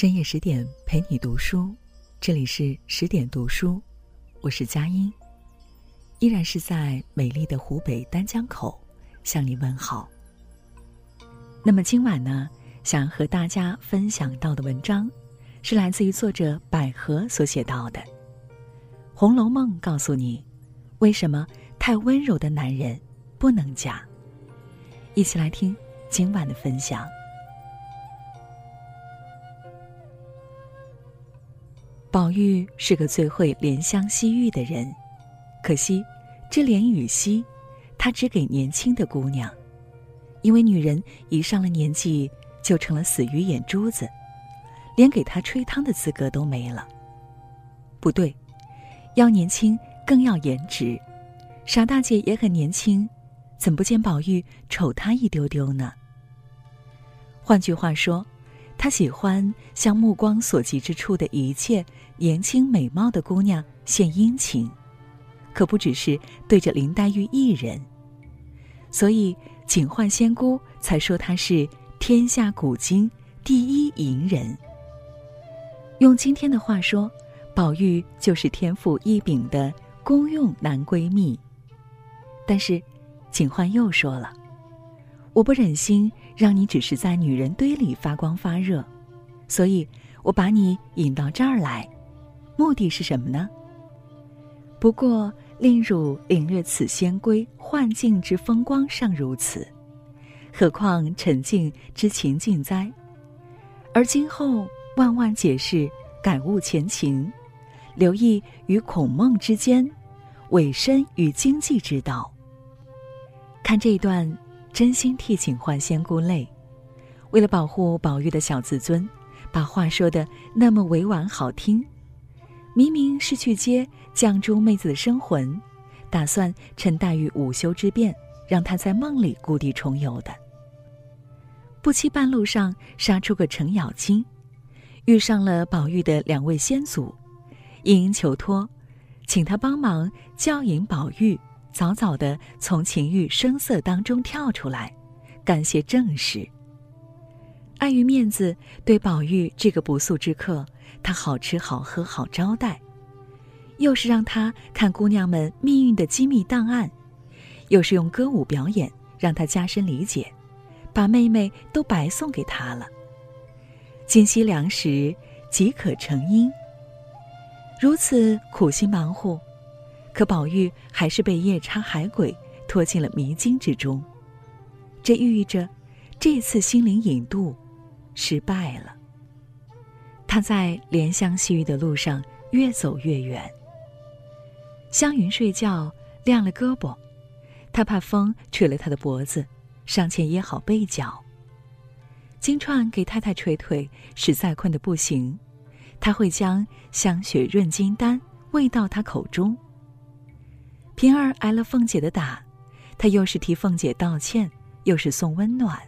深夜十点陪你读书，这里是十点读书，我是佳音，依然是在美丽的湖北丹江口向你问好。那么今晚呢，想和大家分享到的文章，是来自于作者百合所写到的《红楼梦》，告诉你为什么太温柔的男人不能嫁。一起来听今晚的分享。宝玉是个最会怜香惜玉的人，可惜这怜与惜，他只给年轻的姑娘，因为女人一上了年纪就成了死鱼眼珠子，连给他吹汤的资格都没了。不对，要年轻更要颜值，傻大姐也很年轻，怎不见宝玉瞅她一丢丢呢？换句话说。他喜欢向目光所及之处的一切年轻美貌的姑娘献殷勤，可不只是对着林黛玉一人。所以警幻仙姑才说她是天下古今第一淫人。用今天的话说，宝玉就是天赋异禀的公用男闺蜜。但是，警幻又说了。我不忍心让你只是在女人堆里发光发热，所以我把你引到这儿来，目的是什么呢？不过令汝领略此仙闺幻境之风光尚如此，何况沉静之情境哉？而今后万万解释，感悟前情，留意与孔孟之间，委身与经济之道。看这一段。真心替警幻仙姑累，为了保护宝玉的小自尊，把话说的那么委婉好听。明明是去接绛珠妹子的生魂，打算趁黛玉午休之便，让她在梦里故地重游的。不期半路上杀出个程咬金，遇上了宝玉的两位先祖，殷求托，请他帮忙教引宝玉。早早的从情欲声色当中跳出来，干些正事。碍于面子，对宝玉这个不速之客，他好吃好喝好招待，又是让他看姑娘们命运的机密档案，又是用歌舞表演让他加深理解，把妹妹都白送给他了。今夕良时，即可成姻。如此苦心忙活。可宝玉还是被夜叉海鬼拖进了迷津之中，这寓意着这次心灵引渡失败了。他在怜香惜玉的路上越走越远。湘云睡觉晾了胳膊，他怕风吹了他的脖子，上前掖好被角。金钏给太太捶腿，实在困得不行，他会将香雪润金丹喂到他口中。平儿挨了凤姐的打，她又是替凤姐道歉，又是送温暖。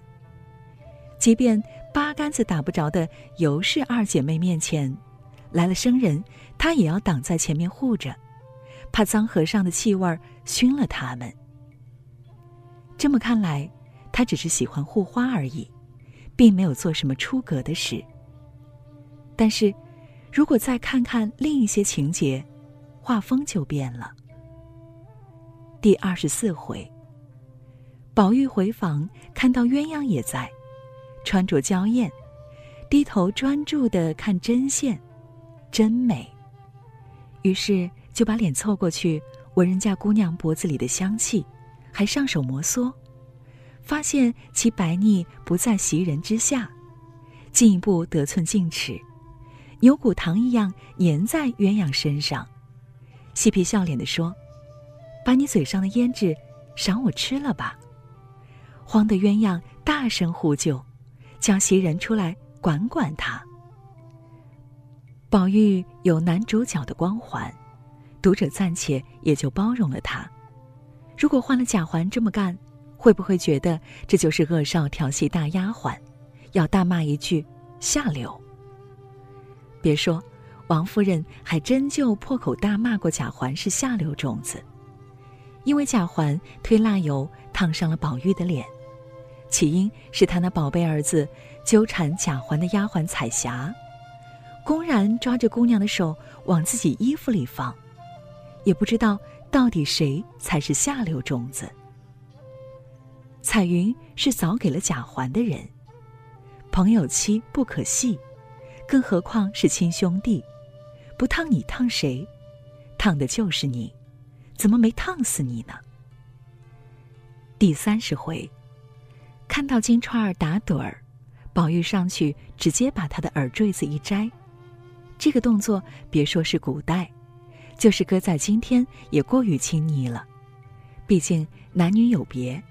即便八竿子打不着的尤氏二姐妹面前，来了生人，他也要挡在前面护着，怕脏和尚的气味熏了他们。这么看来，他只是喜欢护花而已，并没有做什么出格的事。但是，如果再看看另一些情节，画风就变了。第二十四回，宝玉回房，看到鸳鸯也在，穿着娇艳，低头专注的看针线，真美。于是就把脸凑过去闻人家姑娘脖子里的香气，还上手摩挲，发现其白腻不在袭人之下，进一步得寸进尺，牛骨糖一样粘在鸳鸯身上，嬉皮笑脸的说。把你嘴上的胭脂赏我吃了吧！慌得鸳鸯大声呼救，叫袭人出来管管他。宝玉有男主角的光环，读者暂且也就包容了他。如果换了贾环这么干，会不会觉得这就是恶少调戏大丫鬟，要大骂一句下流？别说，王夫人还真就破口大骂过贾环是下流种子。因为贾环推蜡油烫伤了宝玉的脸，起因是他那宝贝儿子纠缠贾环的丫鬟彩霞，公然抓着姑娘的手往自己衣服里放，也不知道到底谁才是下流种子。彩云是早给了贾环的人，朋友妻不可戏，更何况是亲兄弟，不烫你烫谁？烫的就是你，怎么没烫死你呢？第三十回，看到金钏儿打盹儿，宝玉上去直接把他的耳坠子一摘。这个动作，别说是古代，就是搁在今天也过于亲昵了。毕竟男女有别。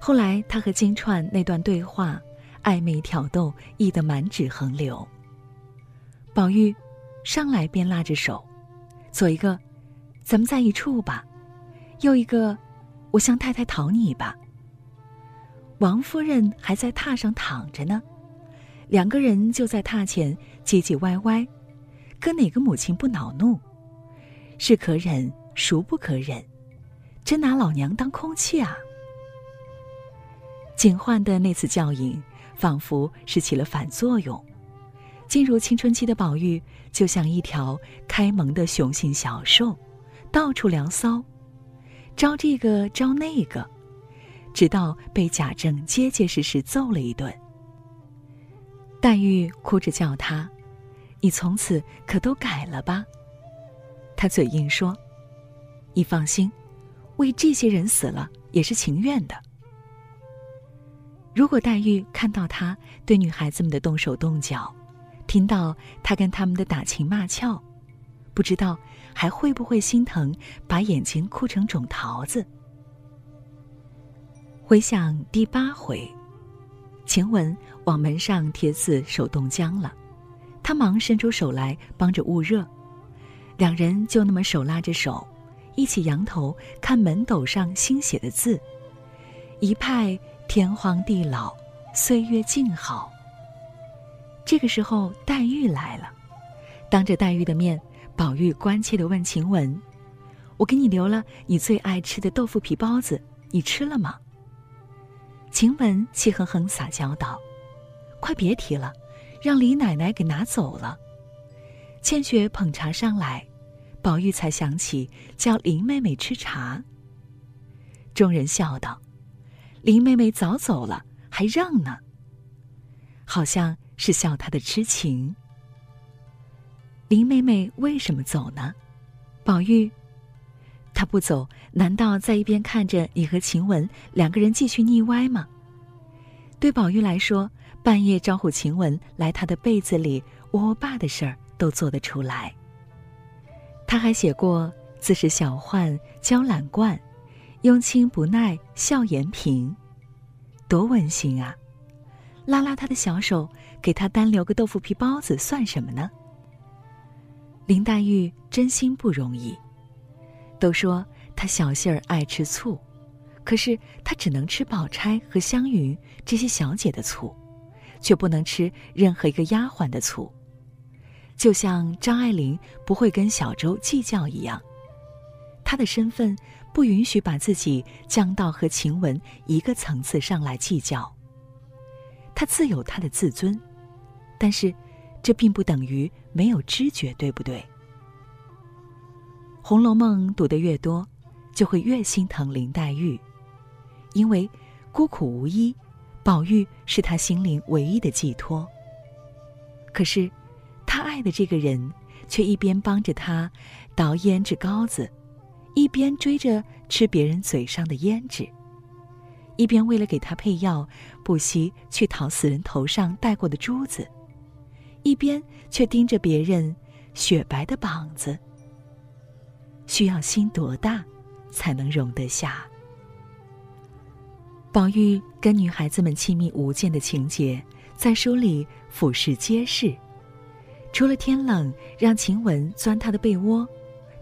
后来他和金钏那段对话，暧昧挑逗，溢得满纸横流。宝玉上来便拉着手，做一个，咱们在一处吧；又一个，我向太太讨你吧。王夫人还在榻上躺着呢，两个人就在榻前唧唧歪歪。可哪个母亲不恼怒？是可忍，孰不可忍？真拿老娘当空气啊！警幻的那次教引，仿佛是起了反作用。进入青春期的宝玉，就像一条开蒙的雄性小兽，到处聊骚，招这个招那个，直到被贾政结结实实揍了一顿。黛玉哭着叫他。你从此可都改了吧？他嘴硬说：“你放心，为这些人死了也是情愿的。”如果黛玉看到他对女孩子们的动手动脚，听到他跟他们的打情骂俏，不知道还会不会心疼，把眼睛哭成肿桃子。回想第八回，晴雯往门上贴字，手冻僵了。他忙伸出手来帮着捂热，两人就那么手拉着手，一起仰头看门斗上新写的字，一派天荒地老，岁月静好。这个时候，黛玉来了，当着黛玉的面，宝玉关切的问晴雯：“我给你留了你最爱吃的豆腐皮包子，你吃了吗？”晴雯气哼哼撒娇道：“快别提了。”让李奶奶给拿走了。倩雪捧茶上来，宝玉才想起叫林妹妹吃茶。众人笑道：“林妹妹早走了，还让呢。”好像是笑她的痴情。林妹妹为什么走呢？宝玉，她不走，难道在一边看着你和晴雯两个人继续腻歪吗？对宝玉来说。半夜招呼晴雯来他的被子里窝窝爸的事儿都做得出来。他还写过自是小患娇懒惯，慵清不耐笑颜平，多温馨啊！拉拉他的小手，给他单留个豆腐皮包子算什么呢？林黛玉真心不容易。都说她小杏儿爱吃醋，可是她只能吃宝钗和湘云这些小姐的醋。却不能吃任何一个丫鬟的醋，就像张爱玲不会跟小周计较一样，她的身份不允许把自己降到和晴雯一个层次上来计较。她自有她的自尊，但是这并不等于没有知觉，对不对？《红楼梦》读得越多，就会越心疼林黛玉，因为孤苦无依。宝玉是她心灵唯一的寄托。可是，他爱的这个人，却一边帮着他捣胭脂膏子，一边追着吃别人嘴上的胭脂，一边为了给他配药，不惜去讨死人头上戴过的珠子，一边却盯着别人雪白的膀子。需要心多大，才能容得下？宝玉跟女孩子们亲密无间的情节，在书里俯视皆是。除了天冷让晴雯钻他的被窝，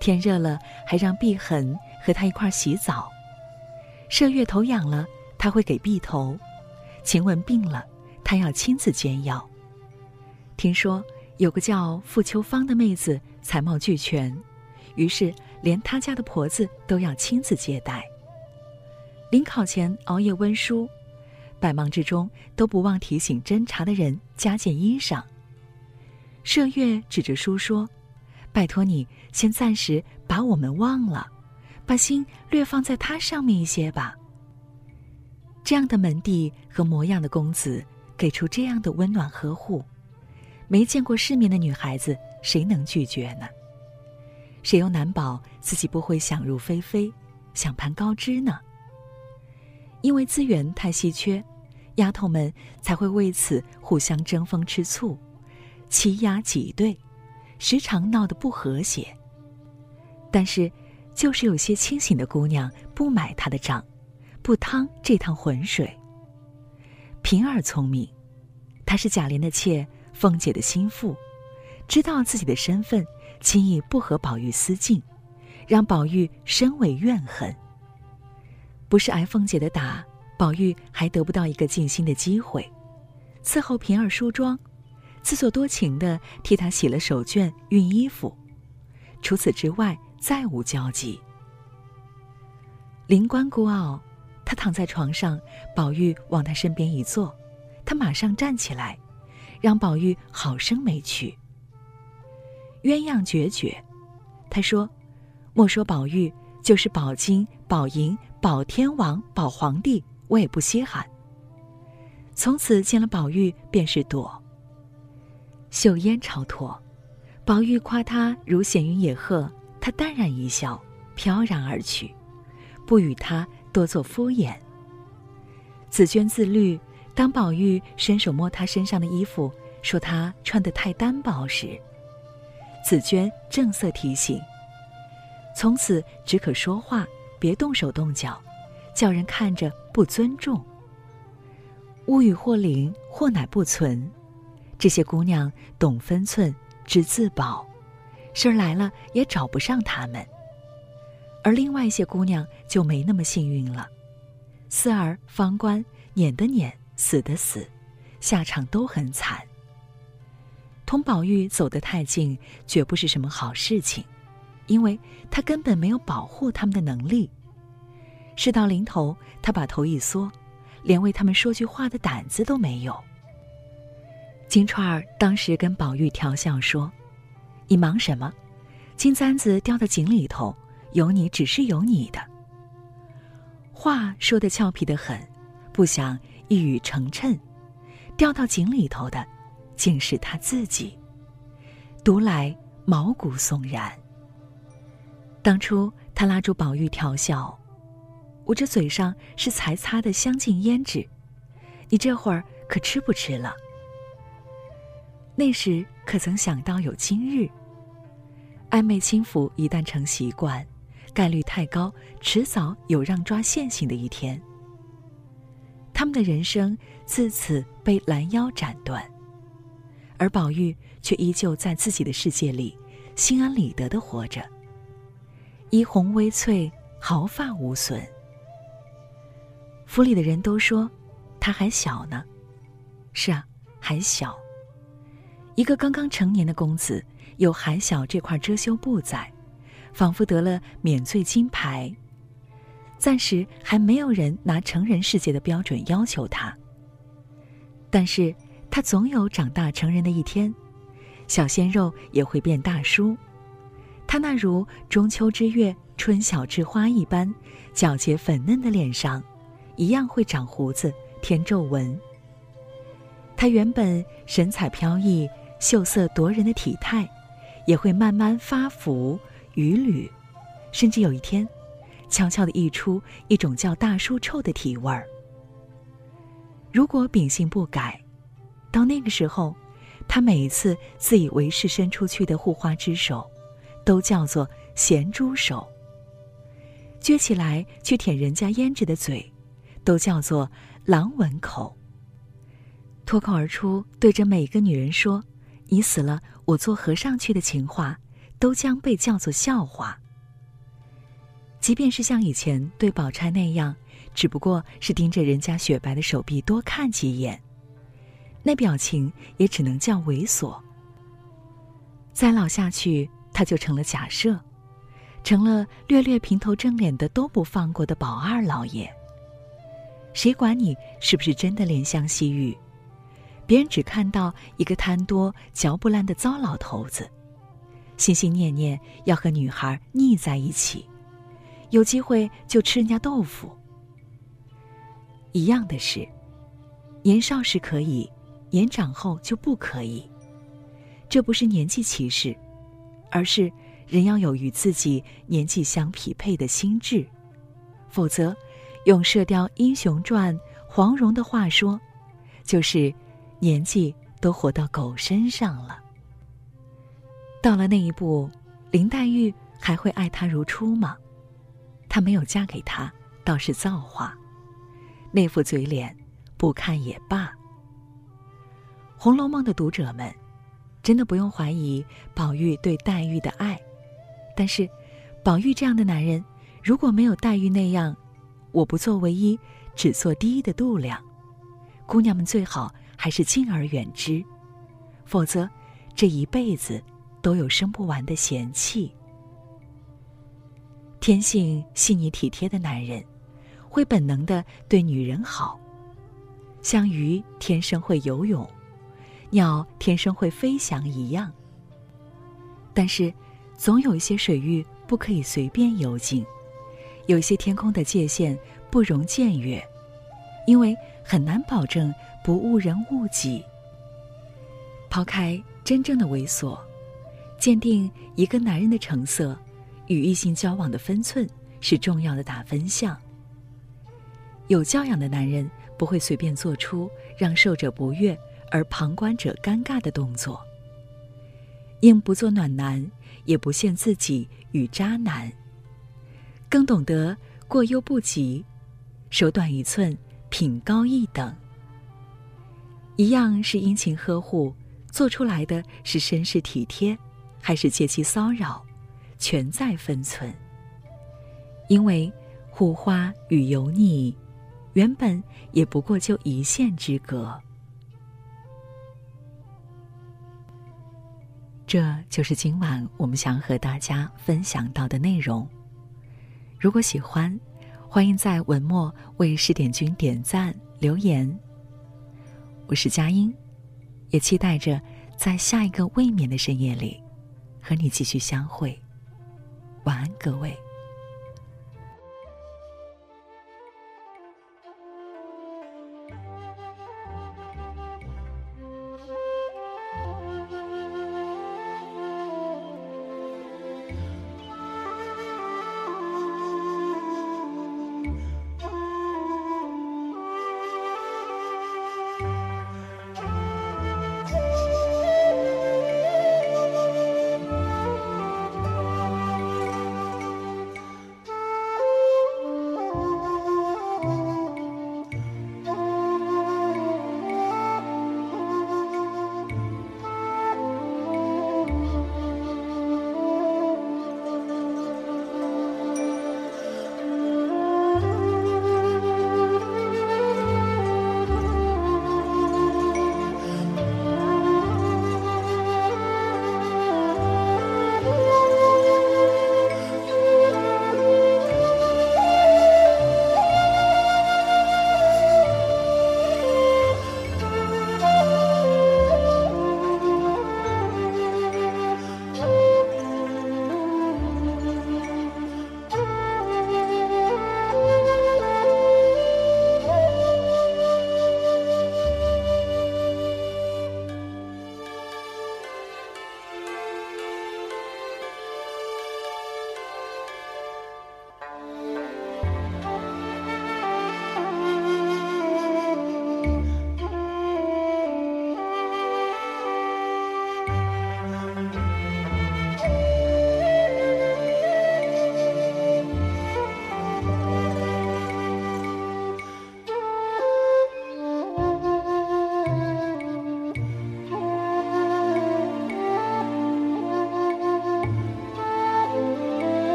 天热了还让碧痕和他一块洗澡。麝月头痒了，他会给碧头；晴雯病了，他要亲自煎药。听说有个叫傅秋芳的妹子才貌俱全，于是连他家的婆子都要亲自接待。临考前熬夜温书，百忙之中都不忘提醒侦查的人加件衣裳。麝月指着书说：“拜托你先暂时把我们忘了，把心略放在他上面一些吧。”这样的门第和模样的公子，给出这样的温暖呵护，没见过世面的女孩子谁能拒绝呢？谁又难保自己不会想入非非，想攀高枝呢？因为资源太稀缺，丫头们才会为此互相争风吃醋，欺压挤兑，时常闹得不和谐。但是，就是有些清醒的姑娘不买他的账。不趟这趟浑水。平儿聪明，她是贾琏的妾，凤姐的心腹，知道自己的身份，轻易不和宝玉私进，让宝玉深为怨恨。不是挨凤姐的打，宝玉还得不到一个尽心的机会，伺候平儿梳妆，自作多情的替她洗了手绢、熨衣服，除此之外再无交集。灵官孤傲。他躺在床上，宝玉往他身边一坐，他马上站起来，让宝玉好生没趣。鸳鸯决绝，他说：“莫说宝玉，就是宝金、宝银、宝天王、宝皇帝，我也不稀罕。”从此见了宝玉便是躲。秀烟超脱，宝玉夸他如闲云野鹤，他淡然一笑，飘然而去，不与他。多做敷衍。紫娟自律，当宝玉伸手摸她身上的衣服，说她穿得太单薄时，紫娟正色提醒：从此只可说话，别动手动脚，叫人看着不尊重。物与或灵，或乃不存。这些姑娘懂分寸，知自保，事儿来了也找不上他们。而另外一些姑娘就没那么幸运了，四儿、方官撵的撵，死的死，下场都很惨。同宝玉走得太近，绝不是什么好事情，因为他根本没有保护他们的能力。事到临头，他把头一缩，连为他们说句话的胆子都没有。金钏儿当时跟宝玉调笑说：“你忙什么？金簪子掉到井里头。”有你只是有你的，话说的俏皮的很，不想一语成谶，掉到井里头的，竟是他自己，读来毛骨悚然。当初他拉住宝玉调笑，我这嘴上是才擦的香净胭脂，你这会儿可吃不吃了？那时可曾想到有今日？暧昧轻浮一旦成习惯。概率太高，迟早有让抓现行的一天。他们的人生自此被拦腰斩断，而宝玉却依旧在自己的世界里，心安理得的活着，衣红微翠，毫发无损。府里的人都说，他还小呢。是啊，还小。一个刚刚成年的公子，有还小这块遮羞布在。仿佛得了免罪金牌。暂时还没有人拿成人世界的标准要求他。但是他总有长大成人的一天，小鲜肉也会变大叔。他那如中秋之月春晓之花一般皎洁粉嫩的脸上，一样会长胡子添皱纹。他原本神采飘逸、秀色夺人的体态，也会慢慢发福。余缕，甚至有一天，悄悄地溢出一种叫大叔臭的体味儿。如果秉性不改，到那个时候，他每一次自以为是伸出去的护花之手，都叫做咸猪手；撅起来去舔人家胭脂的嘴，都叫做狼吻口；脱口而出对着每个女人说“你死了，我做和尚去”的情话。都将被叫做笑话。即便是像以前对宝钗那样，只不过是盯着人家雪白的手臂多看几眼，那表情也只能叫猥琐。再老下去，他就成了假设，成了略略平头正脸的都不放过的宝二老爷。谁管你是不是真的怜香惜玉？别人只看到一个贪多嚼不烂的糟老头子，心心念念要和女孩腻在一起，有机会就吃人家豆腐。一样的是，年少时可以，年长后就不可以。这不是年纪歧视，而是人要有与自己年纪相匹配的心智，否则，用《射雕英雄传》黄蓉的话说，就是年纪都活到狗身上了。到了那一步，林黛玉还会爱他如初吗？她没有嫁给他，倒是造化。那副嘴脸，不看也罢。《红楼梦》的读者们，真的不用怀疑宝玉对黛玉的爱。但是，宝玉这样的男人，如果没有黛玉那样，我不做唯一，只做第一的度量，姑娘们最好还是敬而远之，否则，这一辈子都有生不完的嫌弃。天性细腻体贴的男人。会本能的对女人好，像鱼天生会游泳，鸟天生会飞翔一样。但是，总有一些水域不可以随便游进，有些天空的界限不容僭越，因为很难保证不误人误己。抛开真正的猥琐，鉴定一个男人的成色，与异性交往的分寸是重要的打分项。有教养的男人不会随便做出让受者不悦而旁观者尴尬的动作。应不做暖男，也不陷自己与渣男。更懂得过犹不及，手短一寸，品高一等。一样是殷勤呵护，做出来的是绅士体贴，还是借机骚扰，全在分寸。因为护花与油腻。原本也不过就一线之隔，这就是今晚我们想和大家分享到的内容。如果喜欢，欢迎在文末为试点君点赞留言。我是佳音，也期待着在下一个未眠的深夜里和你继续相会。晚安各位。